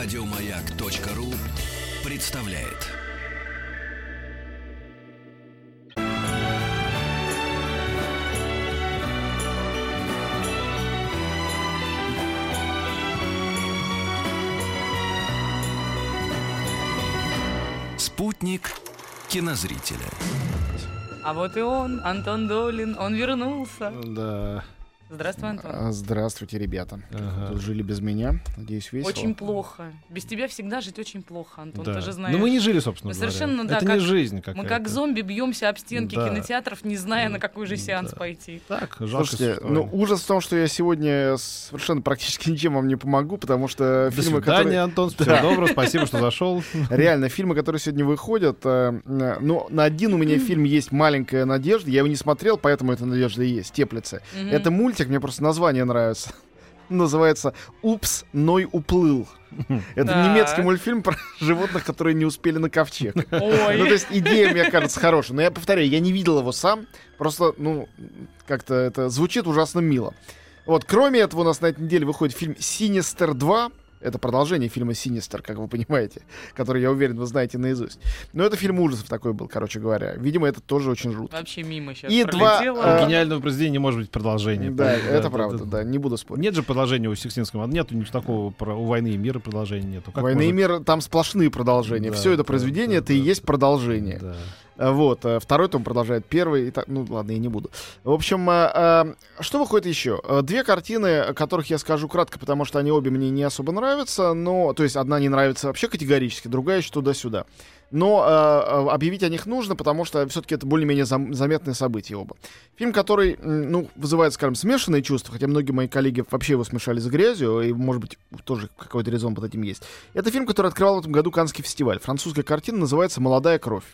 Радиомаяк.ру представляет. Спутник кинозрителя. А вот и он, Антон Долин, он вернулся. Да. Здравствуй, Антон. А, Здравствуйте, ребята. Ага. Тут жили без меня. Надеюсь, весело. Очень плохо. Без тебя всегда жить очень плохо, Антон, Да. ты же знаешь. Ну мы не жили, собственно Мы говоря. совершенно, да, Это как- не жизнь Мы какая-то. как зомби бьемся об стенки Да. кинотеатров, не зная, на какой же сеанс Да. пойти. Так, жалко. Слушайте, ну ужас в том, что я сегодня совершенно практически ничем вам не помогу, потому что До фильмы, свидания, которые... Антон. Всего Да. доброго. Спасибо, что зашел. Реально, фильмы, которые сегодня выходят, э, э, ну, на один у меня фильм есть «Маленькая надежда», я его не смотрел, поэтому эта надежда и есть. Мгм. Это мультик, мне просто название нравится. Называется «Упс, Ной уплыл». Это Так. немецкий мультфильм про животных, которые не успели на ковчег. Ну, то Ой, есть идея, мне кажется, хорошая. Но я повторяю, я не видел его сам. Просто, ну, как-то это звучит ужасно мило. Вот, кроме этого, у нас на этой неделе выходит фильм «Синистер 2». Это продолжение фильма «Синистер», как вы понимаете, который, я уверен, вы знаете наизусть. Но это фильм ужасов такой был, короче говоря. Видимо, это тоже очень жутко. вообще мимо сейчас И два, пролетело. э, У гениального произведения не может быть продолжения. Да, правильно? это правда, да, не буду спорить. Нет же продолжения у Сикстинского. Нету ничего такого про у войны и мира продолжения нету. Как «Война и может- мир» там сплошные продолжения. Да, Все это да, произведение, да, это и да, есть продолжение. Да. А, Вот, э, второй том продолжает первый. И так, ну ладно, я не буду. В общем, э, э, что выходит еще? Э, Две картины, о которых я скажу кратко, потому что они обе мне не особо нравятся, но, то есть одна не нравится вообще категорически, другая еще туда-сюда. Но э, э, объявить о них нужно, потому что все-таки это более-менее зам- заметные события оба. Фильм, который, ну, вызывает, скажем, смешанные чувства, хотя многие мои коллеги вообще его смешали с грязью, и, может быть, тоже какой-то резон под этим есть. Это фильм, который открывал в этом году Канский фестиваль. Французская картина называется «Молодая кровь».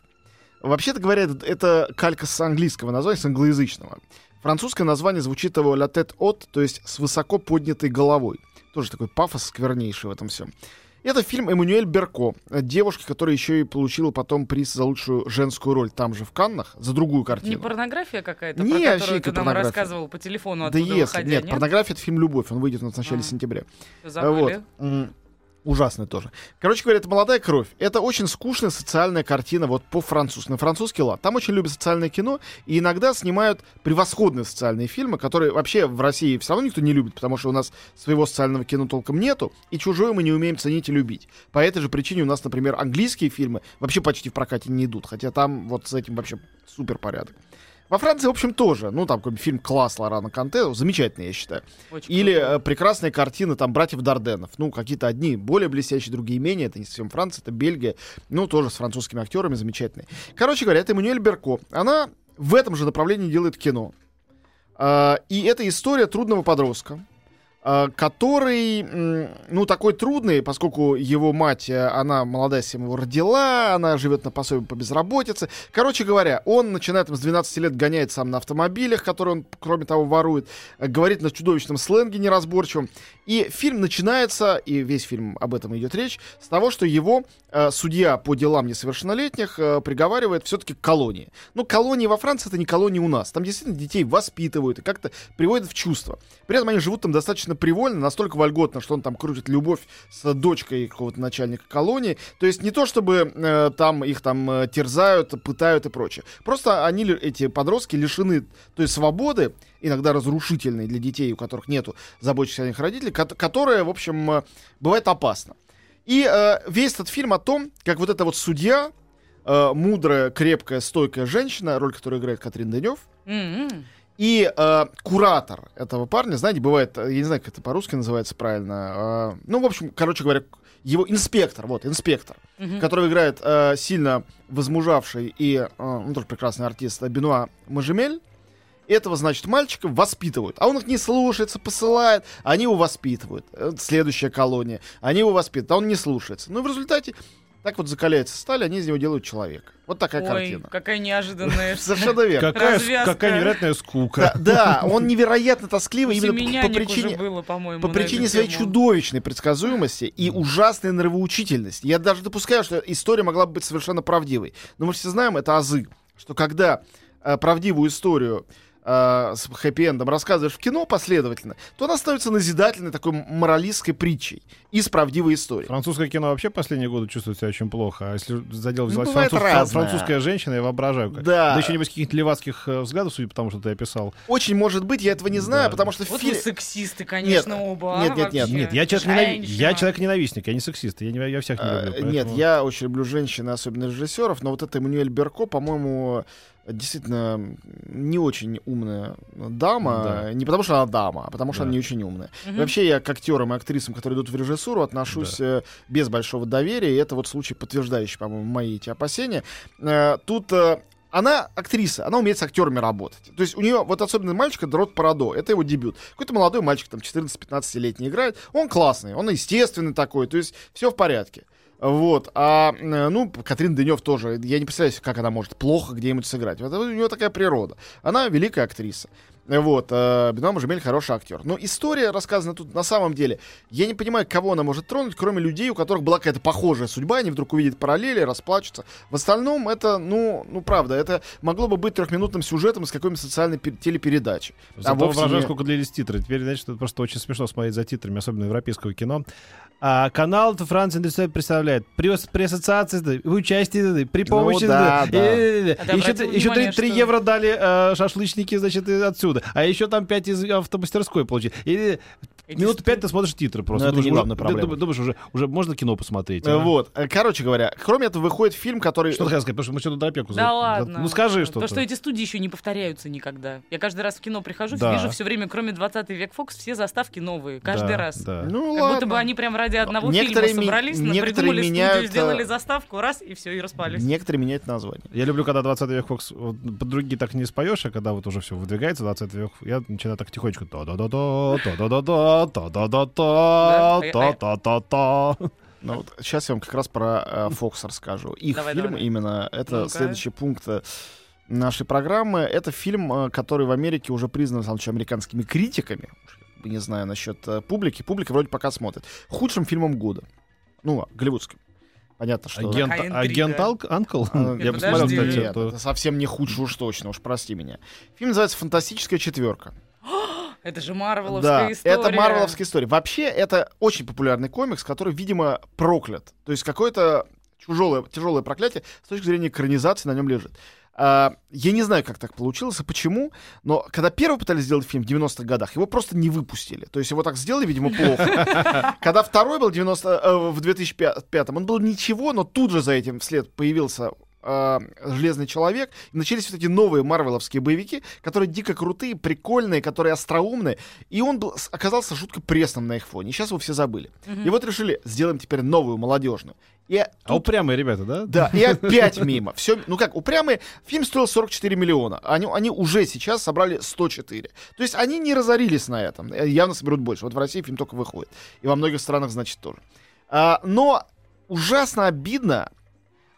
Вообще-то говоря, это, это калька с английского названия, с англоязычного. Французское название звучит его «la tête haute», то есть с высоко поднятой головой. Тоже такой пафос сквернейший в этом всем. Это фильм Эммануэль Берко, э, девушки, которая еще и получила потом приз за лучшую женскую роль там же в Каннах, за другую Не картину. порнография какая-то, Не, про которую ты нам рассказывал по телефону да оттуда если, выходя, нет, нет? порнография это фильм «Любовь», он выйдет у нас в начале А. сентября. Забыли. Вот. Ужасный тоже. Короче говоря, это молодая кровь. Это очень скучная социальная картина вот по-французски. На французский лад. Там очень любят социальное кино и иногда снимают превосходные социальные фильмы, которые вообще в России все равно никто не любит, потому что у нас своего социального кино толком нету, и чужое мы не умеем ценить и любить. По этой же причине у нас, например, английские фильмы вообще почти в прокате не идут, хотя там вот с этим вообще супер порядок. Во Франции, в общем, тоже. Ну, там какой-нибудь фильм «Класс» Лорана Канте, замечательный, я считаю. Очень Или круто. э, прекрасные картины там братьев Дарденов. Ну, какие-то одни более блестящие, другие менее. Это не совсем Франция, это Бельгия. Ну, тоже с французскими актерами замечательные. Короче говоря, это Эммануэль Берко. Она в этом же направлении делает кино. А, и это история трудного подростка, который, м, ну, такой трудный, поскольку его мать, э, она молодая семья его родила, она живет на пособие по безработице. Короче говоря, он начинает там, с 12 лет гонять сам на автомобилях, которые он, кроме того, ворует, э, говорит на чудовищном сленге неразборчивом. И фильм начинается, и весь фильм об этом идет речь, с того, что его э, судья по делам несовершеннолетних э, приговаривает все-таки к колонии. Ну, колонии во Франции это не колонии у нас. Там действительно детей воспитывают и как-то приводят в чувство. При этом они живут там достаточно привольно, настолько вольготно, что он там крутит любовь с дочкой какого-то начальника колонии. То есть не то, чтобы э, там их там э, терзают, пытают и прочее. Просто они, эти подростки, лишены той свободы, иногда разрушительной для детей, у которых нету заботящихся о них родителей, ко- которая, в общем, э, бывает опасна. И э, весь этот фильм о том, как вот эта вот судья, э, мудрая, крепкая, стойкая женщина, роль которой играет Катрин Денев, М-м. И э, куратор этого парня, знаете, бывает, э, я не знаю, как это по-русски называется правильно, э, ну, в общем, короче говоря, его инспектор, вот, инспектор, Мгм. который играет э, сильно возмужавший и, э, ну, тоже прекрасный артист Бенуа Мажемель, этого, значит, мальчика воспитывают. А он их не слушается, посылает. Они его воспитывают. Э, Следующая колония. Они его воспитывают, а он не слушается. Ну и в результате так вот закаляется сталь, они из него делают человека. Вот такая Ой, картина. какая неожиданная. Совершенно верно. Какая, какая невероятная скука. Да, да, он невероятно тоскливый именно по- по причине, было, по на причине своей тему. чудовищной предсказуемости и ужасной нравоучительности. Я даже допускаю, что история могла бы быть совершенно правдивой. Но мы все знаем, это азы, что когда э, правдивую историю э, с хэппи-эндом рассказываешь в кино последовательно, то она становится назидательной такой моралистской притчей из правдивой истории. Французское кино вообще последние годы чувствует себя очень плохо. А если за дело взялась бывает француз- разное. французская женщина, я воображаю. как. Да. Да еще небось каких-то левацких э, взглядов, судя по тому, что ты описал. Очень может быть, я этого не знаю, Да. потому что Вот фильме... вы сексисты, конечно, оба. нет, а, нет, нет, вообще. Нет, я человек, ненави- я человек ненавистник, я не сексист, я, не, я всех не Э, люблю. Нет, поэтому- я очень люблю женщин, особенно режиссеров, но вот это Эммануэль Берко, по-моему, действительно не очень умная дама. Да. Не потому что она дама, а потому что Да. она не очень умная. И Вообще я к актерам и актрисам, которые идут в режиссуру, отношусь э, без большого доверия. И это вот случай, подтверждающий, по-моему, мои эти опасения. Э, Тут э, она актриса, она умеет с актерами работать. То есть у нее вот особенно мальчик, это Рот Парадо, это его дебют. Какой-то молодой мальчик, там 14-15-летний играет, он классный, он естественный такой, то есть все в порядке. Вот, а, э, ну, Катрин Денев тоже, я не представляю, как она может плохо где-нибудь сыграть. Вот у нее такая природа. Она великая актриса. Вот, э, Бенуа Жемель хороший актер. Но история рассказана тут на самом деле. Я не понимаю, кого она может тронуть, кроме людей, у которых была какая-то похожая судьба, они вдруг увидят параллели, расплачутся. В остальном это, ну, ну правда, это могло бы быть трехминутным сюжетом из какой-нибудь социальной пер- телепередачи. Зато а вовсе воображаю, не- сколько длились титры. Теперь, значит, это просто очень смешно смотреть за титрами, особенно европейского кино. А, канал Франция Индустрия представляет при, при ассоциации, да, в участии, да, при помощи. Ну да, да. А ты Еще, еще внимание, 3, что- евро дали э, шашлычники, значит, и отсюда. А еще там 5 из автомастерской получили. И Эти минут 5 ты смотришь титры просто. Ну, это Думаешь, главная проблема. дум- Думаешь, уже, уже можно кино посмотреть. А? Вот, Э, короче говоря, кроме этого выходит фильм, который... Что ты хотел сказать? Потому что мы что-то Дропеку Да ладно. Ну скажи что-то. То, что эти студии еще не повторяются никогда. Я каждый раз в кино прихожу, Да. вижу все время, кроме 20 век Фокс, все заставки новые. Каждый Да, раз. Да. Ну, Как ладно. будто бы они прям ради одного Некоторые фильма ми- собрались, на- некоторые придумали студию, меняют, сделали э, заставку, раз, и все, и распались. Некоторые меняют название. Я люблю, когда 20 век Фокс вот, под другие так не споешь, а когда вот уже все выдвигается 20 век, я начинаю так тихонечко то да да да Да? то то то то то Ну, вот сейчас я вам как раз про э, Фокс расскажу. Их Давай, фильм давай. именно, это Ну-ка. следующий пункт э, нашей программы. Это фильм, э, который в Америке уже признан, значит, американскими критиками. Не знаю насчет э, публики. Публика вроде пока смотрит. Худшим фильмом года. Ну, голливудским. Понятно, что... Агент, агент Алк- Анкл? А, Я посмотрел, кстати, Нет, это совсем не худший уж точно, уж прости меня. Фильм называется «Фантастическая четверка». Это же Марвеловская Да, история. это марвеловская история. Вообще, это очень популярный комикс, который, видимо, проклят. То есть какое-то тяжелое, тяжелое проклятие с точки зрения экранизации на нем лежит. А, я не знаю, как так получилось и почему, но когда первый пытались сделать фильм в 90-х годах, его просто не выпустили. То есть его так сделали, видимо, плохо. Когда второй был 90, э, в 2005, он был ничего, но тут же за этим вслед появился э, Железный человек, и начались вот эти новые марвеловские боевики, которые дико крутые, прикольные, которые остроумные, и он был, оказался жутко пресным на их фоне. И сейчас его все забыли. И вот решили, сделаем теперь новую, молодежную. И А тут- упрямые ребята, да? да, и опять мимо. Все, ну как, упрямые, фильм стоил 44 миллиона. Они, они уже сейчас собрали 104. То есть они не разорились на этом. Э, Явно соберут больше. Вот в России фильм только выходит. И во многих странах, значит, тоже. А, но ужасно обидно.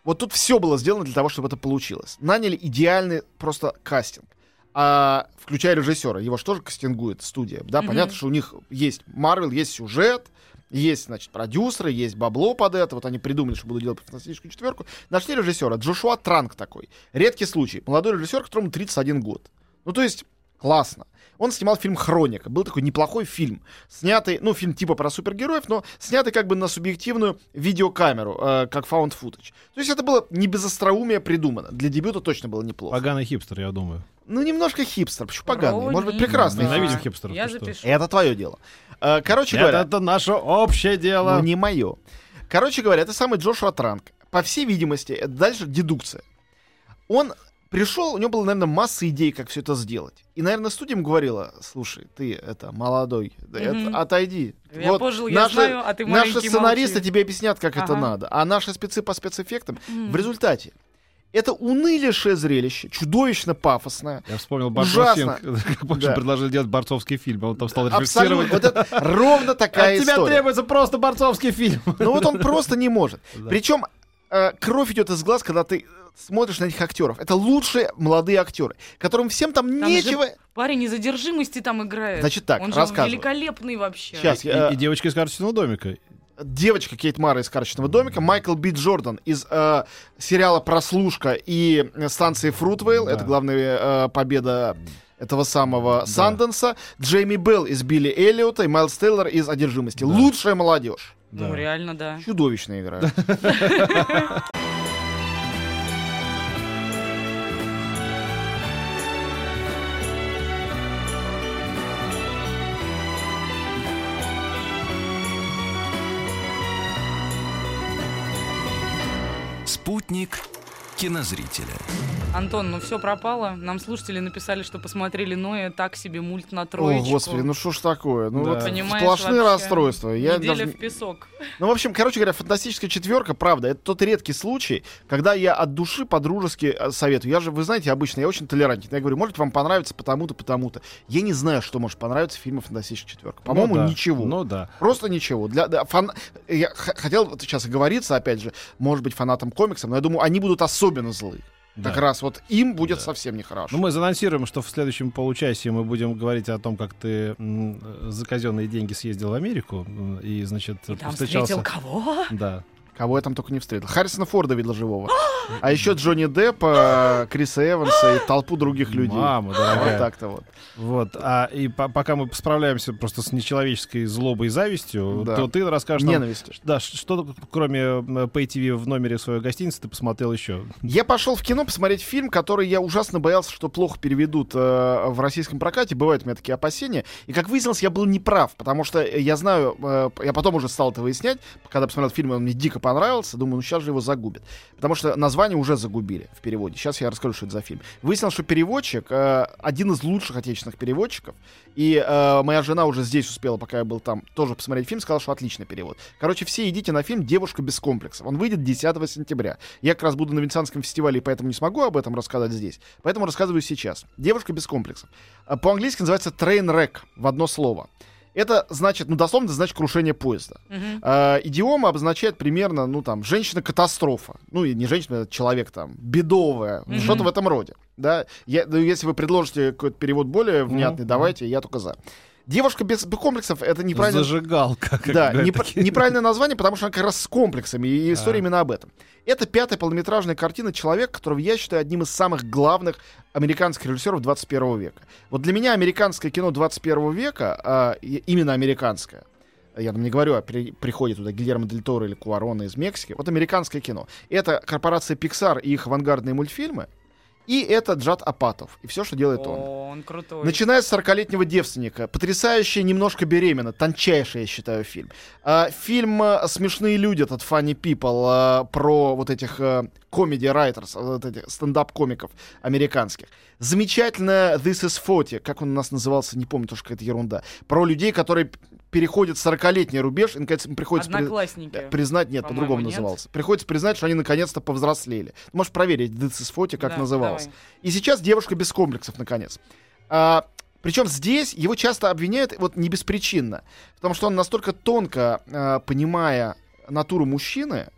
Вот тут все было сделано для того, чтобы это получилось. Наняли идеальный просто кастинг. А, включая режиссера. Его же тоже кастингует студия. Да, Мгм. понятно, что у них есть Марвел, есть сюжет, есть, значит, продюсеры, есть бабло под это. Вот они придумали, что будут делать фантастическую четверку. Нашли режиссера. Джошуа Транк такой. Редкий случай. Молодой режиссер, которому 31 год. Ну, то есть, классно. Он снимал фильм «Хроника». Был такой неплохой фильм. Снятый, ну, фильм типа про супергероев, но снятый как бы на субъективную видеокамеру, э, как found footage. То есть это было не без остроумия придумано. Для дебюта точно было неплохо. Поганый хипстер, я думаю. Ну, немножко хипстер. Почему поганый? Может быть, прекрасный. Ненавидим хипстер. хипстеров, Я запишу. Это твое дело. Э, Короче Это, говоря... это наше общее дело. Ну, не мое. Короче говоря, это самый Джошуа Транк. По всей видимости, это дальше дедукция. Он пришел, у него было, наверное, масса идей, как все это сделать. И, наверное, студия ему говорила, слушай, ты это молодой, да это- Мгм. отойди. Я пожил, я знаю, а ты наши сценаристы молчи». тебе объяснят, как это Ага. надо. А наши спецы по спецэффектам М. в результате это унылейшее зрелище, чудовищно пафосное. Я вспомнил. Барбосинг, как Да. предложили делать борцовский фильм, а он там стал режиссировать. Вот это ровно такая От тебя история. требуется просто борцовский фильм. Ну вот он просто не может. Да. Причем э, кровь идет из глаз, когда ты смотришь на этих актеров. Это лучшие молодые актеры, которым всем там, Там нечего. же Парень из задержимости там играет. Значит так, Он же великолепный вообще. Сейчас, И, я- и девочка из карточного домика. девочка Кейт Мара из карточного домика, Майкл Би Джордан из э, сериала Прослушка и э, станции Фрутвейл. Да. Это главная э, победа этого самого Санденса, Джейми Белл из Билли Эллиота и Майлз Тейлор из «Одержимости». Лучшая молодежь. Ну, Да. реально, да. Чудовищная игра. Спутник кинозрителя. Антон, ну все пропало. Нам слушатели написали, что посмотрели Ноя так себе мульт на О, троечку. господи, ну что ж такое? Ну Да. вот Понимаешь, сплошные расстройства. Я Неделя даже... в песок. Ну, в общем, короче говоря, фантастическая четверка, правда, это тот редкий случай, когда я от души по-дружески э, советую. Я же, вы знаете, обычно я очень толерантен. Я говорю, может вам понравится потому-то, потому-то. Я не знаю, что может понравиться в фильме «Фантастическая четверка». По-моему, Ну да. ничего. Ну да. Просто ничего. Для, да, фан... Я х- хотел вот сейчас оговориться, опять же, может быть, фанатам комиксов, но я думаю, они будут особенно злы. Да. Как раз вот им будет совсем нехорошо. Ну, мы занонсируем, что в следующем получасе мы будем говорить о том, как ты м, за казенные деньги съездил в Америку и, значит, И там встречался. встретил кого? Да. Кого я там только не встретил. Харрисона Форда видел живого. А еще Джонни Деппа, Криса Эванса и толпу других людей. Мама Вот дорогая. так-то вот. Вот. А и по- пока мы справляемся просто с нечеловеческой злобой и завистью, Да. то ты расскажешь нам, Ненависть. да, ш- что кроме э, Pay TV в номере своей гостиницы ты посмотрел еще? Я пошел в кино посмотреть фильм, который я ужасно боялся, что плохо переведут э, в российском прокате. Бывают у меня такие опасения. И как выяснилось, я был неправ, потому что я знаю, э, я потом уже стал это выяснять, когда посмотрел фильм, он мне дико понравился. Думаю, ну сейчас же его загубят. Потому что название уже загубили в переводе. Сейчас я расскажу, что это за фильм. Выяснилось, что переводчик, э, один из лучших отечественных переводчиков, и э, моя жена уже здесь успела, пока я был там, тоже посмотреть фильм, сказала, что отличный перевод. Короче, все идите на фильм «Девушка без комплексов». Он выйдет 10 сентября. Я как раз буду на Венецианском фестивале, поэтому не смогу об этом рассказать здесь. Поэтому рассказываю сейчас. «Девушка без комплексов». А По-английски называется «Train wreck» в одно слово. Это значит, ну, дословно, это значит крушение поезда. Мгм. А, идиома обозначает примерно, ну, там, женщина-катастрофа. Ну, и не женщина, это человек, там, бедовая. Мгм. Что-то в этом роде. Да? Я, ну, если вы предложите какой-то перевод более внятный, Мгм. давайте, я только за. Девушка без комплексов — это неправильно... Зажигалка. как Да, такие. неправильное название, потому что она как раз с комплексами, и история А. именно об этом. Это пятая полнометражная картина человека, которого я считаю одним из самых главных американских режиссеров 21 века. Вот для меня американское кино 21 века, а, именно американское, я там не говорю о при- приходе туда Гильермо Дель Торо или Куарона из Мексики, вот американское кино. Это корпорация Pixar и их авангардные мультфильмы, и это Джад Апатов, и все, что делает он. О, он крутой. Начиная с 40-летнего девственника. Потрясающая, немножко беременна. Тончайший, я считаю, фильм. А, фильм а, «Смешные люди», этот Funny People, а, про вот этих комедий writers, вот этих стендап-комиков американских. Замечательная «This is 40», как он у нас назывался, не помню, тоже какая-то ерунда. Про людей, которые п- переходят 40-летний рубеж, и, наконец, им приходится... при- э, Признать, нет, по-другому нет. назывался. Приходится признать, что они наконец-то повзрослели. Можешь проверить, 40, как Да, назывался. давай. И сейчас девушка без комплексов, наконец. А, причем здесь его часто обвиняют, вот не беспричинно, потому что он настолько тонко, а, понимая натуру мужчины,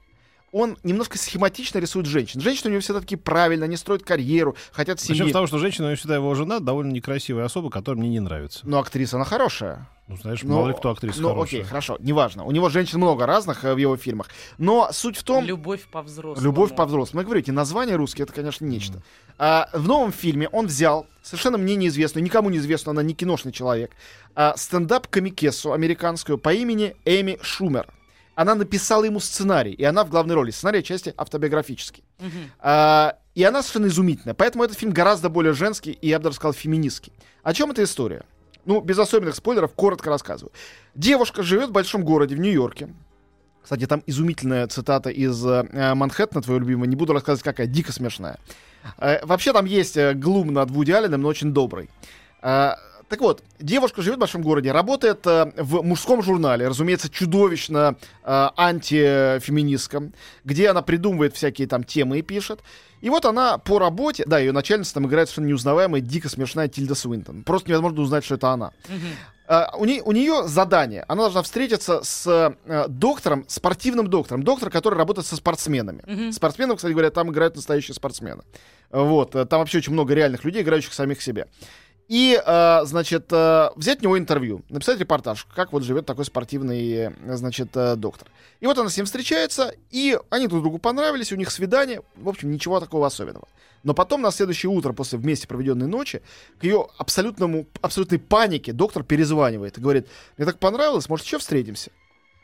он немножко схематично рисует женщин. Женщины у него всегда такие правильно, они строят карьеру, хотят семьи. в том, что женщина, у него всегда его жена, довольно некрасивая особа, которая мне не нравится. Но актриса, она хорошая. Ну, знаешь, мало ли кто актриса Ну, хорошая. окей, хорошо, неважно. У него женщин много разных э, в его фильмах. Но суть в том... Любовь по взрослому. Любовь по взрослому. Я говорю, эти названия русские, это, конечно, нечто. А, в новом фильме он взял совершенно мне неизвестную, никому неизвестную, она не киношный человек, а, стендап-комикессу американскую по имени Эми Шумер. Она написала ему сценарий, и она в главной роли. Сценарий части автобиографический. Мгм. А, и она совершенно изумительная. Поэтому этот фильм гораздо более женский и, я бы даже сказал, феминистский. О чем эта история? Ну, без особенных спойлеров, коротко рассказываю. Девушка живет в большом городе, в Нью-Йорке. Кстати, там изумительная цитата из э, Манхэттена, твоего любимого. Не буду рассказывать, какая, дико смешная. Э, вообще там есть э, глум над Вуди Алленом, но очень добрый. Э, так вот, девушка живет в большом городе, работает э, в мужском журнале, разумеется, чудовищно э, антифеминистском, где она придумывает всякие там темы и пишет. И вот она по работе, да, ее начальница там играет совершенно неузнаваемая, дико смешная Тильда Суинтон. Просто невозможно узнать, что это она. А, у, нее, у нее задание. Она должна встретиться с э, доктором, спортивным доктором. Доктор, который работает со спортсменами. Мгм. Спортсменов, кстати говоря, там играют настоящие спортсмены. Вот. э, Там вообще очень много реальных людей, играющих самих себя. И, э, значит, э, взять у него интервью, написать репортаж, как вот живет такой спортивный, э, значит, доктор. И вот она с ним встречается, и они друг другу понравились, у них свидание, в общем, ничего такого особенного. Но потом на следующее утро, после вместе проведенной ночи, к ее абсолютному, абсолютной панике доктор перезванивает и говорит, мне так понравилось, может, еще встретимся?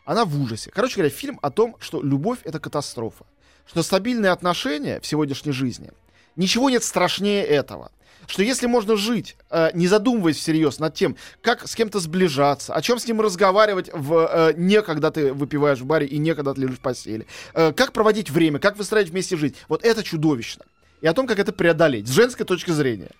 Она в ужасе. Короче говоря, фильм о том, что любовь — это катастрофа. Что стабильные отношения в сегодняшней жизни, ничего нет страшнее этого что если можно жить, э, не задумываясь всерьез над тем, как с кем-то сближаться, о чем с ним разговаривать в э, не когда ты выпиваешь в баре и не когда ты лежишь в постели, э, как проводить время, как выстраивать вместе жизнь, вот это чудовищно. И о том, как это преодолеть с женской точки зрения.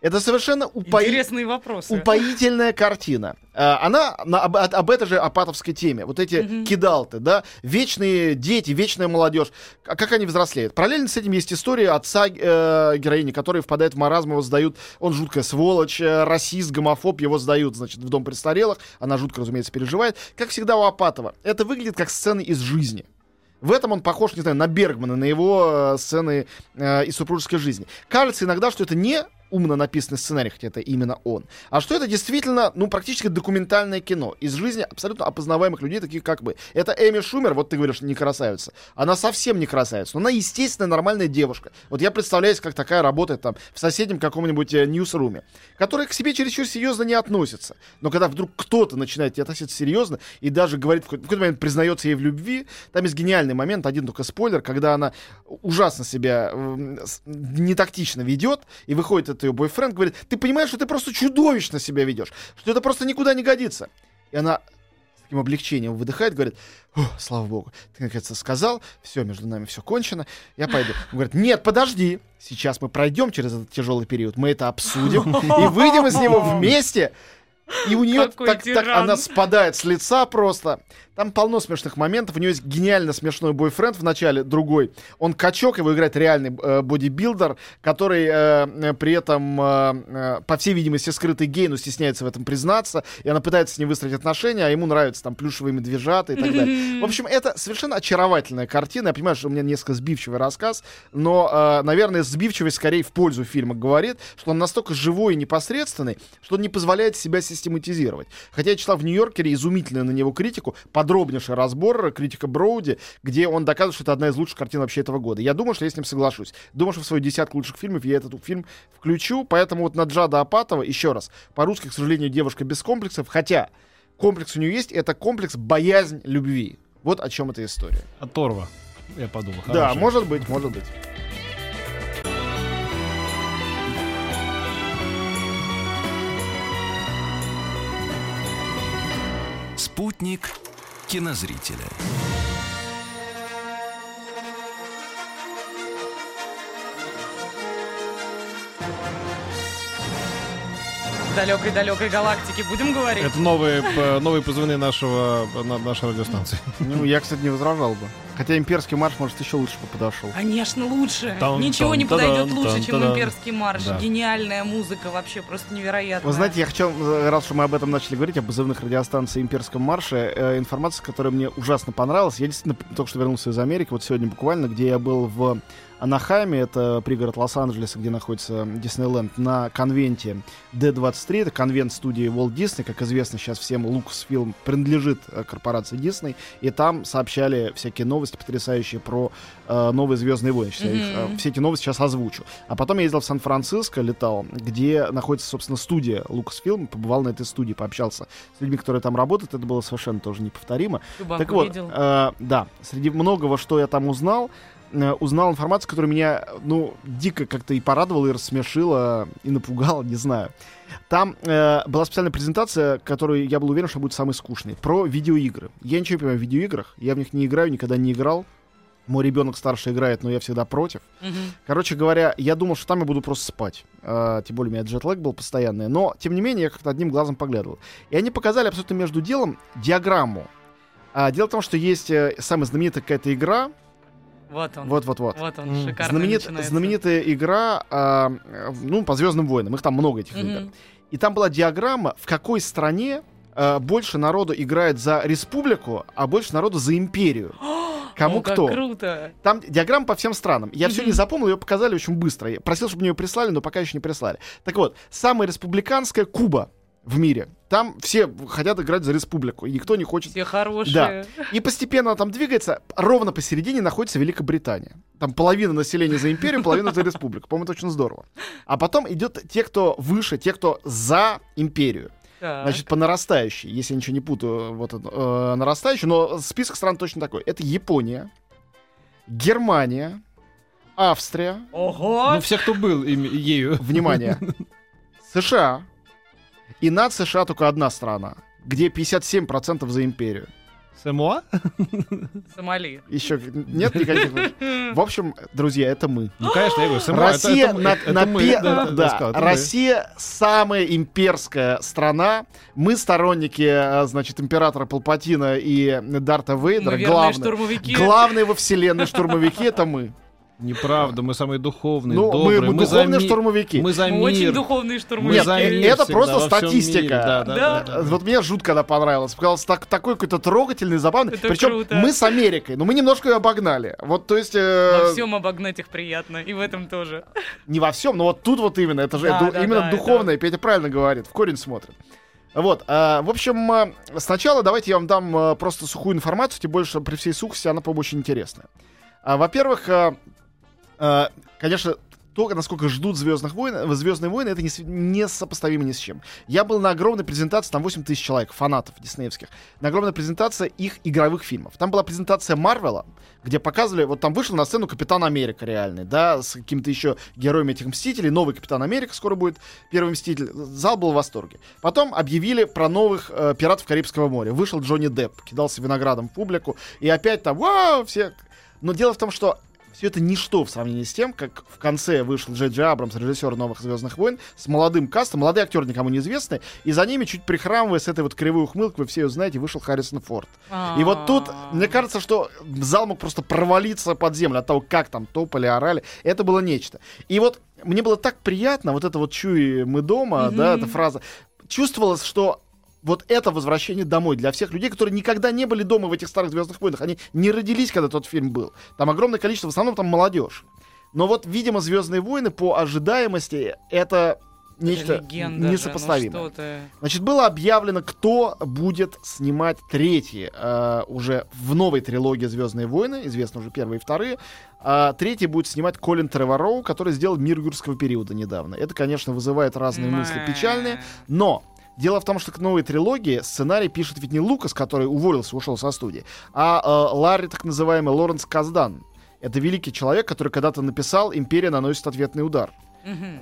Это совершенно упои... Интересные вопросы. упоительная картина. А, Она на- об, об этой же апатовской теме. Вот эти Мгм. кидалты, да, вечные дети, вечная молодежь. А как они взрослеют? Параллельно с этим есть история отца э, героини, который впадает в маразм, его сдают, он жуткая сволочь, э, расист, гомофоб, его сдают, значит, в дом престарелых. Она жутко, разумеется, переживает. Как всегда у Апатова, это выглядит как сцены из жизни. В этом он похож, не знаю, на Бергмана, на его э, сцены э, из супружеской жизни. Кажется иногда, что это не умно написанный сценарий, хотя это именно он, а что это действительно, ну, практически документальное кино из жизни абсолютно опознаваемых людей, таких как бы. Это Эми Шумер, вот ты говоришь, не красавица. Она совсем не красавица, но она естественная нормальная девушка. Вот я представляю, как такая работает там в соседнем каком-нибудь э, ньюсруме, которая к себе чересчур серьезно не относится. Но когда вдруг кто-то начинает ней относиться серьезно и даже говорит, в какой- в какой-то момент признается ей в любви, там есть гениальный момент, один только спойлер, когда она ужасно себя м, с- нетактично ведет, и выходит этот ее бойфренд, говорит, ты понимаешь, что ты просто чудовищно себя ведешь, что это просто никуда не годится. И она с таким облегчением выдыхает, говорит, «О, слава богу, ты наконец-то сказал, все, между нами все кончено, я пойду. Он говорит, нет, подожди, сейчас мы пройдем через этот тяжелый период, мы это обсудим и выйдем из него вместе. И у нее Какой так, так она спадает с лица просто. Там полно смешных моментов. У нее есть гениально смешной бойфренд в начале, другой. Он качок, его играет реальный э, бодибилдер, который э, э, при этом, э, э, по всей видимости, скрытый гей, но стесняется в этом признаться. И она пытается с ним выстроить отношения, а ему нравятся там плюшевые медвежата и так далее. В общем, это совершенно очаровательная картина. Я понимаю, что у меня несколько сбивчивый рассказ, но, э, наверное, сбивчивость скорее в пользу фильма говорит, что он настолько живой и непосредственный, что он не позволяет себя систематизировать. Хотя я читал в Нью-Йоркере изумительную на него критику, подробнейший разбор, критика Броуди, где он доказывает, что это одна из лучших картин вообще этого года. Я думаю, что я с ним соглашусь. Думаю, что в свою десятку лучших фильмов я этот фильм включу, поэтому вот на Джада Апатова, еще раз, по-русски, к сожалению, девушка без комплексов, хотя комплекс у нее есть, это комплекс боязнь любви. Вот о чем эта история. Оторва. Я подумал. Да, хорошая. может быть, может быть. Спутник кинозрителя. Далекой-далекой галактике будем говорить? Это новые, п- новые позывные нашего, на- нашей радиостанции. Ну, я, кстати, не возражал бы. Хотя имперский марш, может, еще лучше бы подошел. Конечно, лучше. Тан- Ничего тан- не подойдет лучше, тан- чем имперский марш. Да. Гениальная музыка, вообще просто невероятная. Вы знаете, я хочу, раз уж мы об этом начали говорить, о позывных радиостанции «Имперском марше», э, информация, которая мне ужасно понравилась. Я действительно только что вернулся из Америки, вот сегодня буквально, где я был в Анахайме, это пригород Лос-Анджелеса, где находится Диснейленд, на конвенте D23, это конвент студии Walt Disney, как известно сейчас всем, Lucasfilm принадлежит э, корпорации Disney, и там сообщали всякие новости потрясающие про э, новые «Звездные войны». Сейчас я их, э, все эти новости сейчас озвучу. А потом я ездил в Сан-Франциско, летал, где находится, собственно, студия Lucasfilm, побывал на этой студии, пообщался с людьми, которые там работают, это было совершенно тоже неповторимо. Банку так вот, э, да, среди многого, что я там узнал, э, узнал информацию, которая меня, ну, дико как-то и порадовала, и рассмешила, и напугала, не знаю. Там э, была специальная презентация, которую я был уверен, что будет самой скучной, про видеоигры. Я ничего не понимаю в видеоиграх, я в них не играю, никогда не играл. Мой ребенок старше играет, но я всегда против. Мгм. Короче говоря, я думал, что там я буду просто спать. Э, тем более у меня джетлэг был постоянный. Но, тем не менее, я как-то одним глазом поглядывал. И они показали абсолютно между делом диаграмму. А, дело в том, что есть э, самая знаменитая какая-то игра. Вот он. Вот-вот-вот. Вот он, М. шикарно Знаменит- начинается. знаменитая игра, э, ну, по Звездным войнам. Их там много этих игр. Мгм. И там была диаграмма, в какой стране э, больше народу играет за республику, а больше народу за империю. Кому О, кто. круто. Там диаграмма по всем странам. Я все не запомнил, ее показали очень быстро. Я просил, чтобы мне ее прислали, но пока еще не прислали. Так вот, самая республиканская Куба в мире. Там все хотят играть за республику, и никто не хочет. Все хорошие. И постепенно она там двигается. Ровно посередине находится Великобритания. Там половина населения за империю, половина за республику. По-моему, это очень здорово. А потом идет те, кто выше, те, кто за империю. Так. Значит, по нарастающей, если я ничего не путаю, вот э, нарастающий, но список стран точно такой. Это Япония, Германия, Австрия, Ого! Ну, все, кто был ими- ею. внимание, США. И над США только одна страна, где 57% за империю. Самоа? Сомали. Еще нет никаких... В общем, друзья, это мы. Ну, конечно, я говорю, Самоа. это- Россия это- на, это на мы, пе- да, да, да, сказал, это мы. Россия самая имперская страна. Мы сторонники, э, значит, императора Палпатина и Дарта Вейдера. Главное, штурмовики. главные во вселенной штурмовики это мы. Неправда, мы самые духовные, Ну, мы, добрые. мы за духовные ми- штурмовики. Мы за Мы очень мир. духовные Мы штурмовики. за Нет, мир это всегда просто статистика. мире. Да, да, Да. да, да. Вот мне жутко когда понравилось. Показалось так, такой какой-то трогательный, забавный. Это Причем круто. мы с Америкой, но мы немножко ее обогнали. Вот, то есть... э, Во всем обогнать их приятно. И в этом тоже. Не во всем, но вот тут вот именно. Это же Да, ду- да, именно да, духовное. Петя правильно говорит. В корень смотрит. Вот, а, в общем, а, сначала давайте я вам дам а, просто сухую информацию, тем больше при всей сухости она, по-моему, очень интересная. А, во-первых, а, конечно, то, насколько ждут Звездных войн, Звездные войны, это не, не ни с чем. Я был на огромной презентации, там 8 тысяч человек, фанатов диснеевских, на огромной презентации их игровых фильмов. Там была презентация Марвела, где показывали, вот там вышел на сцену Капитан Америка реальный, да, с какими-то еще героями этих Мстителей, новый Капитан Америка скоро будет, первый Мститель. Зал был в восторге. Потом объявили про новых э, Пиратов Карибского моря. Вышел Джонни Депп, кидался виноградом в публику, и опять там, вау, все... Но дело в том, что все это ничто в сравнении с тем, как в конце вышел Джей Джей Абрамс, режиссер новых Звездных войн, с молодым кастом, молодые актеры никому не известны, и за ними, чуть прихрамывая с этой вот кривой ухмылкой, вы все ее знаете, вышел Харрисон Форд. И вот тут, А. мне кажется, что зал мог просто провалиться под землю от того, как там топали, орали. Это было нечто. И вот мне было так приятно, вот это вот «чуи мы дома», да, эта фраза. Чувствовалось, что вот это возвращение домой для всех людей, которые никогда не были дома в этих старых Звездных войнах. Они не родились, когда тот фильм был. Там огромное количество, в основном там молодежь. Но вот, видимо, Звездные войны по ожидаемости это нечто Легенда же, несопоставимое. Ну, что ты. Значит, было объявлено, кто будет снимать третий э, уже в новой трилогии Звездные войны. Известно уже первые и вторые. А третий будет снимать Колин Тревороу, который сделал Мир юрского периода недавно. Это, конечно, вызывает разные мысли печальные. Но дело в том, что к новой трилогии сценарий пишет ведь не Лукас, который уволился, ушел со студии, а э, Ларри, так называемый Лоренс Каздан. Это великий человек, который когда-то написал «Империя наносит ответный удар».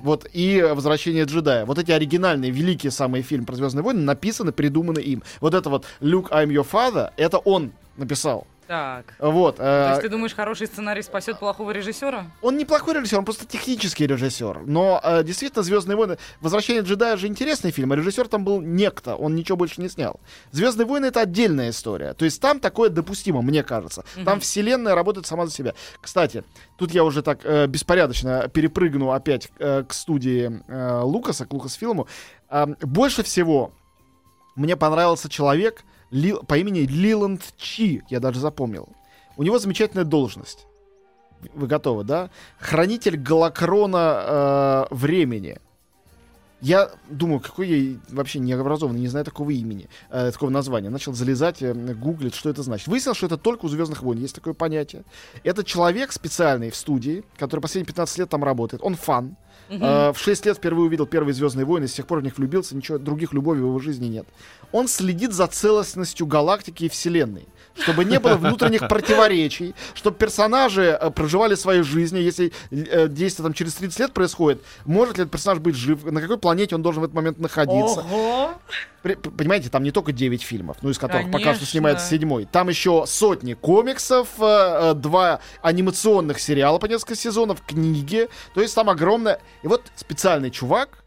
Вот и «Возвращение джедая». Вот эти оригинальные, великие самые фильмы про Звездные войны написаны, придуманы им. Вот это вот «Luke, I'm your father» — это он написал. Так. Вот. То э, есть ты думаешь, хороший сценарий спасет плохого режиссера? Он неплохой режиссер, он просто технический режиссер. Но э, действительно, Звездные войны. Возвращение джедая же интересный фильм, а режиссер там был некто, он ничего больше не снял. Звездные войны это отдельная история. То есть там такое допустимо, мне кажется. Там Мгм. вселенная работает сама за себя. Кстати, тут я уже так э, беспорядочно перепрыгну опять э, к студии э, Лукаса, к Лукасфилму. Э, больше всего мне понравился человек Ли- по имени Лиланд Чи, я даже запомнил. У него замечательная должность. Вы готовы, да? Хранитель голокрона э, времени. Я думаю, какой я вообще необразованный, не знаю такого имени, э, такого названия. Начал залезать, э, гуглить, что это значит. Выяснилось, что это только у Звездных войн есть такое понятие. Это человек специальный в студии, который последние 15 лет там работает. Он фан. Э, в 6 лет впервые увидел первые Звездные войны, с тех пор в них влюбился, ничего других любовей в его жизни нет. Он следит за целостностью галактики и Вселенной, чтобы не было внутренних противоречий, чтобы персонажи э, проживали свою жизнь, если э, действие там через 30 лет происходит, может ли этот персонаж быть жив, на какой планете он должен в этот момент находиться. Ого! Понимаете, там не только 9 фильмов, ну из которых пока что Конечно. снимается седьмой. Там еще сотни комиксов, э, два анимационных сериала по несколько сезонов, книги. То есть там огромное... И вот специальный чувак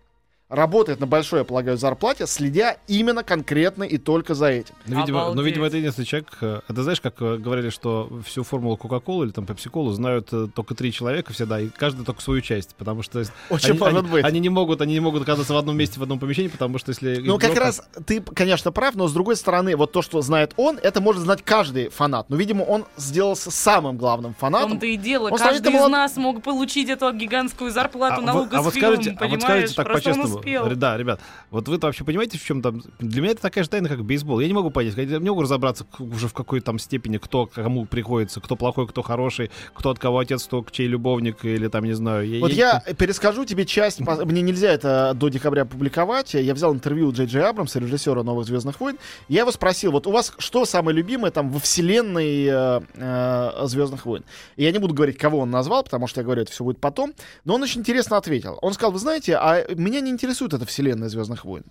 работает на большой, я полагаю, зарплате, следя именно конкретно и только за этим. Ну, видимо, ну, Обалдеть. видимо, это единственный человек. э, Это знаешь, как э, говорили, что всю формулу Кока-Колы или там Пепси-Колу знают э, только три человека всегда, и каждый только свою часть, потому что Очень они, может они- быть. они не могут, они не могут оказаться в одном месте в одном помещении, потому что если Ну, как раз ты, конечно, прав, но с другой стороны, вот то, что знает он, это может знать каждый фанат. Но, видимо, он сделался самым главным фанатом. том-то и дело. Он Каждый из молод- нас мог получить эту гигантскую зарплату А на вот- а вот Lucasfilm, скажите, а вот скажите так по-честному. Успел. Да, ребят, вот вы вообще понимаете, в чем там... Для меня это такая же тайна, как бейсбол. Я не могу понять, я не могу разобраться уже в какой там степени, кто кому приходится, кто плохой, кто хороший, кто от кого отец, кто чей любовник, или там, не знаю. Вот я перескажу тебе часть, мне нельзя это до декабря публиковать. Я взял интервью у Джей Джей Абрамса, режиссера «Новых Звездных войн». Я его спросил, вот у вас что самое любимое там во вселенной э, э, Звездных войн? И я не буду говорить, кого он назвал, потому что я говорю, это все будет потом. Но он очень интересно ответил. Он сказал, вы знаете, а меня не интересует эта вселенная Звездных войн.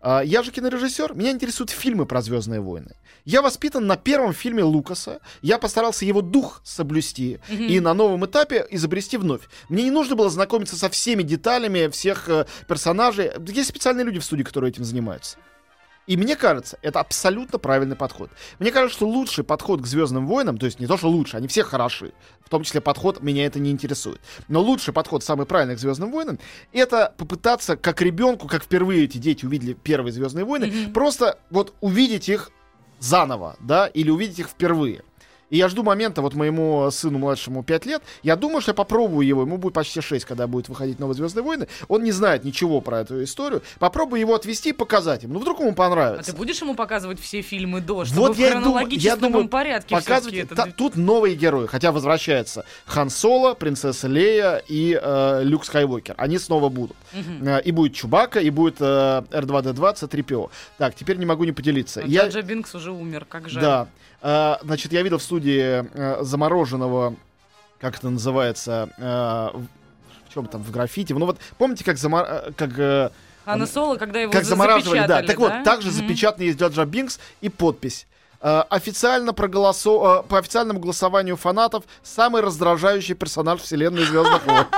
А, Я же кинорежиссер, меня интересуют фильмы про Звездные войны. Я воспитан на первом фильме Лукаса. Я постарался его дух соблюсти и на новом этапе изобрести вновь. Мне не нужно было знакомиться со всеми деталями всех э, персонажей. Есть специальные люди в студии, которые этим занимаются. И мне кажется, это абсолютно правильный подход. Мне кажется, что лучший подход к Звездным войнам, то есть не то, что лучше, они все хороши, в том числе подход меня это не интересует. Но лучший подход, самый правильный к Звездным войнам, это попытаться как ребенку, как впервые эти дети увидели первые Звездные войны, просто вот увидеть их заново, да, или увидеть их впервые. И я жду момента, вот моему сыну младшему 5 лет, я думаю, что я попробую его, ему будет почти 6, когда будет выходить «Новые Звездные войны», он не знает ничего про эту историю, попробую его отвести и показать ему, ну вдруг ему А понравится. ты будешь ему показывать все фильмы до, чтобы Вот в я хронологическом я думаю, порядке показывать, всё-таки та- это... тут новые герои, хотя возвращается Хан Соло, принцесса Лея и э, Люк Скайуокер, они снова будут. Э, и будет Чубака, и будет э, R2-D2, C-3PO. Так, теперь не могу не поделиться. Но Я- Джаджа Бинкс уже умер, как жаль. Да. А, значит, я видел в студии э, замороженного, как это называется, э, в, чем там, в граффити. Ну вот, помните, как, замор... э, как, э, Хана Соло, когда его как за- замораживали, да. Так вот, да? также Мгм. запечатан есть Джаджа Бинкс и подпись. Э, официально проголосо... э, по официальному голосованию фанатов самый раздражающий персонаж вселенной Звездных войн.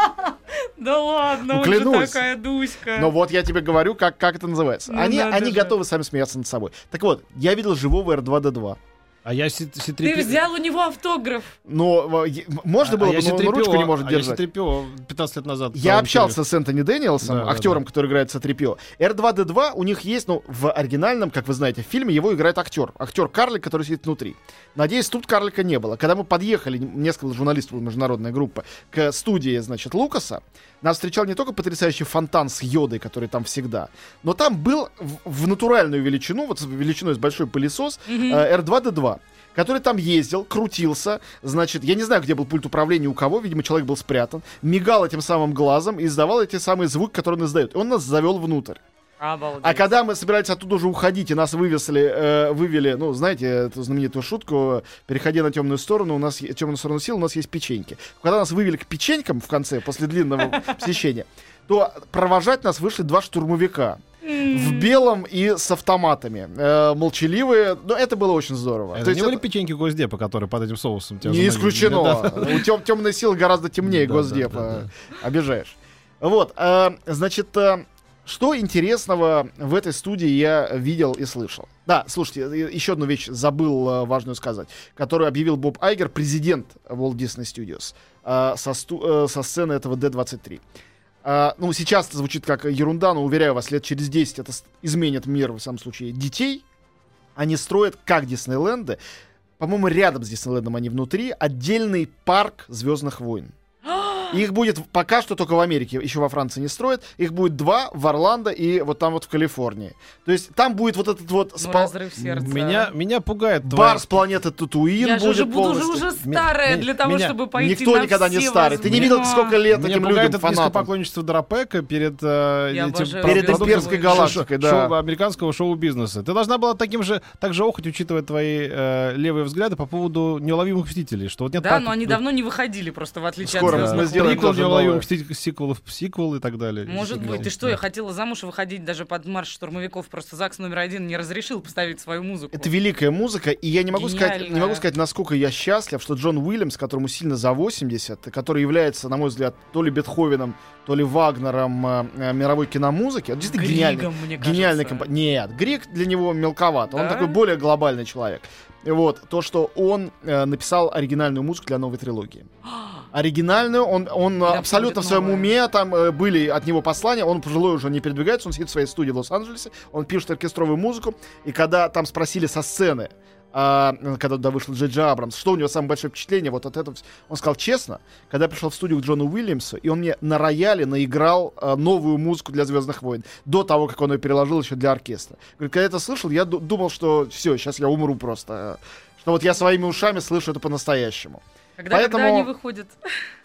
Да ладно, Ну, он же клянусь. такая Дуська. Но вот я тебе говорю, как, как это называется. Ну, они они же. готовы сами смеяться над собой. Так вот, я видел живого R2-D2. А я си- си- Ты трипи- взял у него автограф. Но е- можно было а я бы, но он си-3PO, ручку не может а держать. Я си-3PO 15 лет назад. Я общался с Энтони Дэниелсом, Да, да, актером, да. который играет C-3PO. R2-D2 у них есть, ну, в оригинальном, как вы знаете, в фильме его играет актер. Актер Карлик, который сидит внутри. Надеюсь, тут Карлика не было. Когда мы подъехали, несколько журналистов, международная группа, к студии, значит, Лукаса, нас встречал не только потрясающий фонтан с йодой, который там всегда, но там был в, в натуральную величину, вот с величиной с большой пылесос, э, R2-D2 который там ездил, крутился, значит, я не знаю, где был пульт управления у кого, видимо, человек был спрятан, мигал этим самым глазом и издавал эти самые звуки, которые он издает. И он нас завел внутрь. Обалдеть. А когда мы собирались оттуда уже уходить, и нас вывезли, э, вывели, ну, знаете, эту знаменитую шутку, переходя на темную сторону, у нас темную сторону сил, у нас есть печеньки. Когда нас вывели к печенькам в конце, после длинного посещения, то провожать нас вышли два штурмовика. В белом и с автоматами. Э, молчаливые. Но это было очень здорово. Это То не есть были это печеньки Госдепа, которые под этим соусом тебя не исключено. Да, да. У тем, темной силы гораздо темнее Да, Госдепа. да, да, Обижаешь. Вот. э, значит, э, что интересного в этой студии я видел и слышал? Да, слушайте, э, еще одну вещь забыл э, важную сказать, которую объявил Боб Айгер, президент Walt Disney Studios, э, со, сту- со сцены этого D-23. А, ну, сейчас это звучит как ерунда, но уверяю вас, лет через 10 это изменит мир, в самом случае, детей. Они строят, как Диснейленды, по-моему, рядом с Диснейлендом они внутри, отдельный парк Звездных войн. Их будет пока что только в Америке, еще во Франции не строят. Их будет два в Орландо и вот там вот в Калифорнии. То есть там будет вот этот вот Ну, спа- разрыв сердца. Меня, меня пугает бар твоя- с планеты Татуин Я же будет буду уже, полностью. уже старая для того, меня- чтобы пойти Никто на никогда не старый. Ты не видел, сколько лет Меня этим людям, это фанатам? поклонничество Драпека перед, э, Я этим Перед имперской галактикой, да. шоу- американского шоу-бизнеса. Ты должна была таким же, так же охоть, учитывая твои э, левые взгляды по поводу неуловимых мстителей. Что вот нет Да, так- но они давно не выходили просто, в отличие Скоро от мы «Звездных сделаем Приквел, тоже новое. си- сиквелов, сиквел и так далее. Может Сиквел. быть. Ты что, я хотела замуж выходить даже под марш штурмовиков. Просто ЗАГС номер один не разрешил поставить свою музыку. Это великая музыка, и я не могу, сказать, не могу сказать, насколько я счастлив, что Джон Уильямс, которому сильно за 80, который является, на мой взгляд, то ли Бетховеном, то ли Вагнером э, э, мировой киномузыки, он действительно гениальный. Григом, мне кажется. Гениальный компо- Нет, Грек для него мелковат. Он Да? такой более глобальный человек. Вот, то, что он э, написал оригинальную музыку для новой трилогии. Оригинальную, он, он Да, абсолютно в своем новая. уме, там э, были от него послания, он пожилой уже не передвигается, он сидит в своей студии в Лос-Анджелесе, он пишет оркестровую музыку, и когда там спросили со сцены, а, когда туда вышел Джей Джей Абрамс, что у него самое большое впечатление вот от этого, он сказал честно, когда я пришел в студию к Джону Уильямсу, и он мне на рояле наиграл а, новую музыку для Звездных войн, до того, как он ее переложил еще для оркестра. Говорит, когда я это слышал, я ду- думал, что все, сейчас я умру просто. э, Что вот я своими ушами слышу это по-настоящему. Когда, Поэтому- когда они выходят?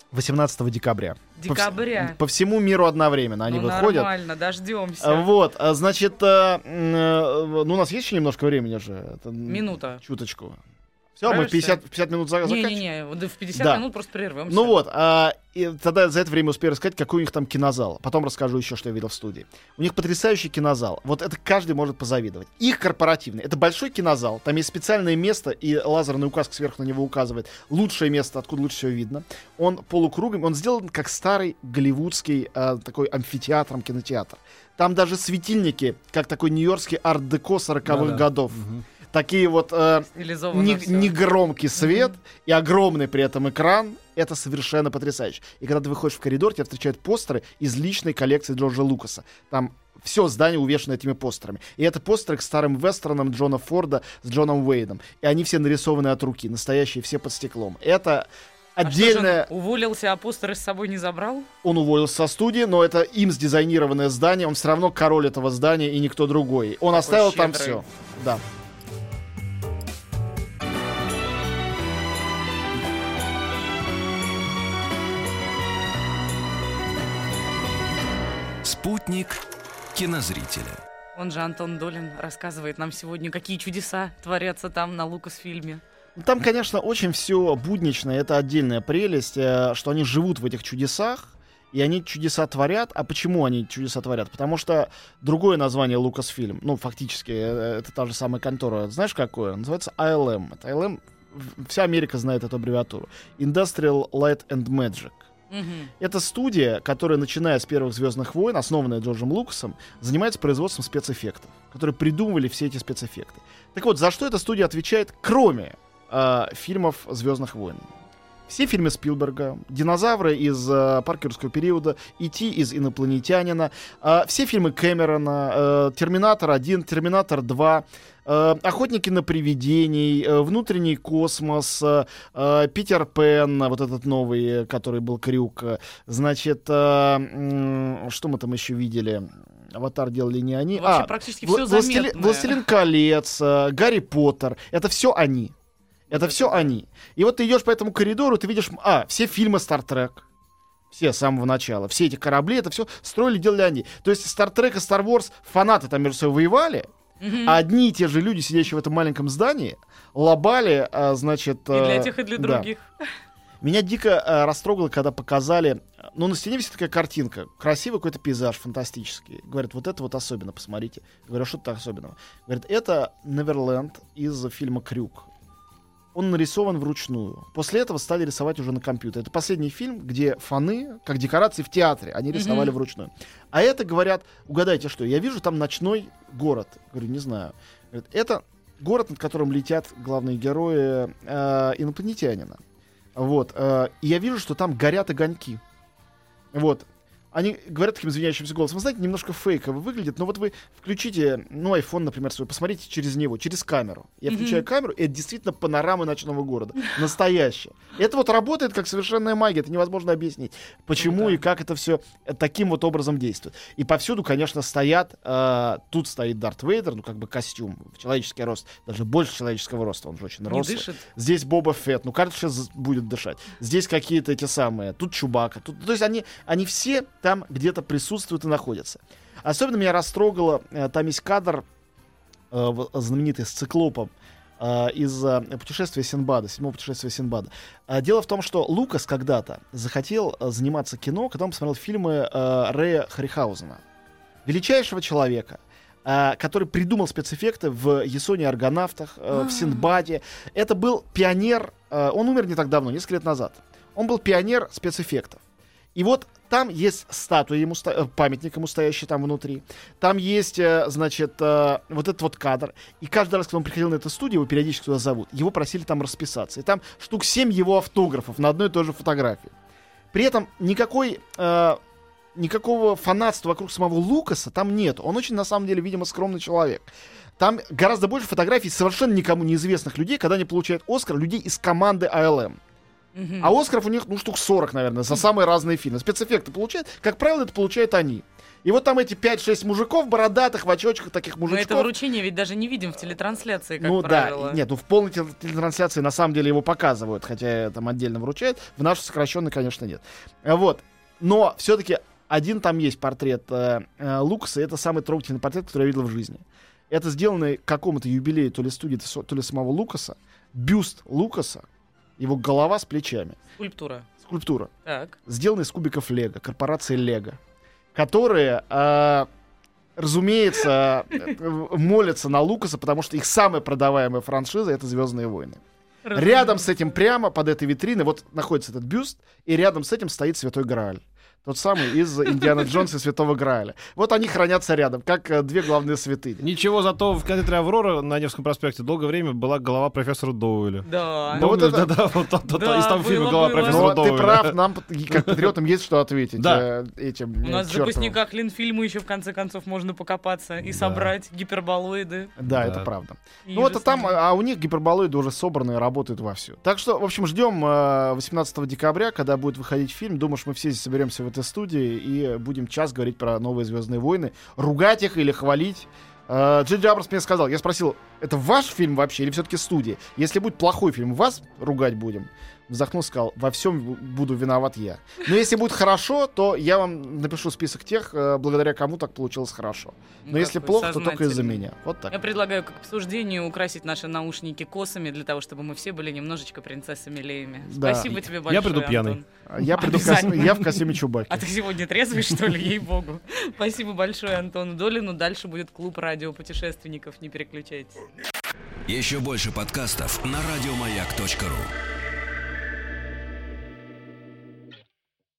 18 декабря. По вс- Декабря. По, всему миру одновременно они ну, выходят. нормально, дождемся. А, Вот, а, значит, м, э, ну у нас есть еще немножко времени же. Это, Минута. Чуточку. Все, мы в Справишься? 50, 50 минут за- заканчиваем. Не-не-не, вот в 50 Да. минут просто прервемся. Ну вот, а, и тогда за это время успею рассказать, какой у них там кинозал. Потом расскажу еще, что я видел в студии. У них потрясающий кинозал. Вот это каждый может позавидовать. Их корпоративный. Это большой кинозал. Там есть специальное место, и лазерная указка сверху на него указывает. Лучшее место, откуда лучше всего видно. Он полукруглый, он сделан как старый голливудский а, такой амфитеатром кинотеатр. Там даже светильники, как такой нью-йоркский арт-деко 40-х Да-да. годов. Мгм. Такие вот э, не, негромкий свет и огромный при этом экран. Это совершенно потрясающе. И когда ты выходишь в коридор, тебя встречают постеры из личной коллекции Джорджа Лукаса. Там все здание увешано этими постерами. И это постеры к старым вестернам Джона Форда с Джоном Уэйдом. И они все нарисованы от руки, настоящие, все под стеклом. Это А что отдельное... он уволился, а постеры с собой не забрал? Он уволился со студии, но это им сдизайнированное здание. Он все равно король этого здания и никто другой. Он оставил там щедрый. все. Да. Спутник кинозрителя. Он же Антон Долин рассказывает нам сегодня, какие чудеса творятся там на Лукас-фильме. Там, конечно, очень все буднично, это отдельная прелесть, э, что они живут в этих чудесах, и они чудеса творят. А почему они чудеса творят? Потому что другое название Lucasfilm, ну, фактически, э, это та же самая контора, знаешь, какое? Называется ILM. Это ILM, вся Америка знает эту аббревиатуру. Industrial Light and Magic. Мгм. Это студия, которая, начиная с первых Звездных войн, основанная Джорджем Лукасом, занимается производством спецэффектов, которые придумывали все эти спецэффекты. Так вот, за что эта студия отвечает, кроме э, фильмов Звездных войн? Все фильмы Спилберга, динозавры из э, паркерского периода, Ити из инопланетянина, э, все фильмы Кэмерона, э, Терминатор 1, Терминатор 2, э, Охотники на привидений, э, Внутренний космос, э, э, Питер Пен, вот этот новый, э, который был Крюк. э, Значит, э, что мы там еще видели? Аватар делали не они. Вообще а, практически все Властелин. Властелин колец, э, Гарри Поттер. Это все они. Это все они. И вот ты идешь по этому коридору, ты видишь, а, все фильмы Стартрек. Все с самого начала. Все эти корабли, это все строили, делали они. То есть Стартрек и Star Wars фанаты там между собой воевали, Мгм. а одни и те же люди, сидящие в этом маленьком здании, лобали, а, значит... И для э, тех, и для да. других. Меня дико э, растрогало, когда показали, ну, на стене висит такая картинка, красивый какой-то пейзаж, фантастический. Говорят, вот это вот особенно, посмотрите. Говорю, «А что тут особенного? Говорят, это Неверленд из фильма «Крюк». Он нарисован вручную. После этого стали рисовать уже на компьютере. Это последний фильм, где фаны, как декорации в театре, они рисовали вручную. А это, говорят, угадайте что, я вижу там ночной город. Говорю, не знаю. Говорят, это город, над которым летят главные герои э, инопланетянина. Вот. э, и я вижу, что там горят огоньки. Вот. Они говорят таким извиняющимся голосом, вы знаете, немножко фейково выглядит, но вот вы включите, ну, iPhone, например, свой, посмотрите через него, через камеру. Я Мгм. включаю камеру, и это действительно панорама ночного города. Настоящая. Это вот работает как совершенная магия, это невозможно объяснить, почему Круто. и как это все таким вот образом действует. И повсюду, конечно, стоят, э, тут стоит Дарт Вейдер, ну, как бы костюм, человеческий рост, даже больше человеческого роста, он же очень Не рослый. дышит. Здесь Боба Фетт, ну кажется, сейчас будет дышать. Здесь какие-то эти самые, тут Чубака. Тут, то есть они, они все там где-то присутствуют и находятся. Особенно меня растрогало, э, там есть кадр э, знаменитый с циклопом. э, из э, путешествия Синбада, седьмого путешествия Синбада. Дело в том, что Лукас когда-то захотел заниматься кино, когда он посмотрел фильмы Рэя Харихаузена. Величайшего человека, который придумал спецэффекты в Ясоне Аргонавтах, в Синдбаде. Это был пионер, он умер не так давно, несколько лет назад. Он был пионер спецэффектов. И вот там есть статуя ему, э, памятник ему стоящий там внутри. Там есть, э, значит, э, вот этот вот кадр. И каждый раз, когда он приходил на эту студию, его периодически туда зовут, его просили там расписаться. И там штук 7 его автографов на одной и той же фотографии. При этом никакой... Никакого фанатства вокруг самого Лукаса там нет. Он очень, на самом деле, видимо, скромный человек. Там гораздо больше фотографий совершенно никому неизвестных людей, когда они получают Оскар, людей из команды АЛМ. А Оскаров у них, ну, штук 40, наверное, за самые разные фильмы. Спецэффекты получают, как правило, это получают они. И вот там эти 5-6 мужиков бородатых, в очочках, таких Мы это вручение ведь даже не видим в телетрансляции, как ну правило. да, нет, ну в полной тел- телетрансляции на самом деле его показывают, хотя там отдельно вручают. В нашей сокращенной, конечно, нет. А Вот. Но все-таки один там есть портрет э, э, Лукаса, и это самый трогательный портрет, который я видел в жизни. Это сделанный к какому-то юбилею то ли студии, то ли самого Лукаса. Бюст Лукаса, его голова с плечами. Скульптура. Скульптура. Так. сделаны из кубиков Лего, корпорации Лего, которые, э, разумеется, молятся на Лукаса, потому что их самая продаваемая франшиза это Звездные войны. Рядом с этим, прямо под этой витриной, вот находится этот бюст, и рядом с этим стоит Святой Грааль. Тот самый из Индиана Джонса и Святого Грааля. Вот они хранятся рядом, как э, две главные святыни. Ничего, зато в кинотеатре «Аврора» на Невском проспекте долгое время была голова профессора Доуэля. Да. Ну, вот это- Да-да, вот тот- тот- Да, из того фильма голова было. профессора Но ты Доуэля. прав, нам, как патриотам, есть что ответить Да. э, этим У нас в запасниках Ленфильма еще в конце концов можно покопаться и собрать гиперболоиды. Да, Да. это правда. Ну вот а там, а у них гиперболоиды уже собраны и работают вовсю. Так что, в общем, ждем э, 18 декабря, когда будет выходить фильм. Думаешь, мы все здесь соберемся в этой студии и будем час говорить про новые Звездные войны, ругать их или хвалить. Э, Джей Абрамс мне сказал, я спросил, это ваш фильм вообще или все-таки студия? Если будет плохой фильм, вас ругать будем? Вздохнул, сказал, во всем буду виноват я. Но если будет хорошо, то я вам напишу список тех, э, благодаря кому так получилось хорошо. Но Ну, если плохо, то только из-за меня. Вот так. Я предлагаю к обсуждению украсить наши наушники косами для того, чтобы мы все были немножечко принцессами Леями. Да. Спасибо тебе большое, приду пьяный. Антон. Я, приду кос- я в костюме Чубаки. А ты сегодня трезвый, что ли, ей-богу. Спасибо большое Антону Долину. Дальше будет клуб радиопутешественников. Не переключайтесь. Еще больше подкастов на радиомаяк.ру.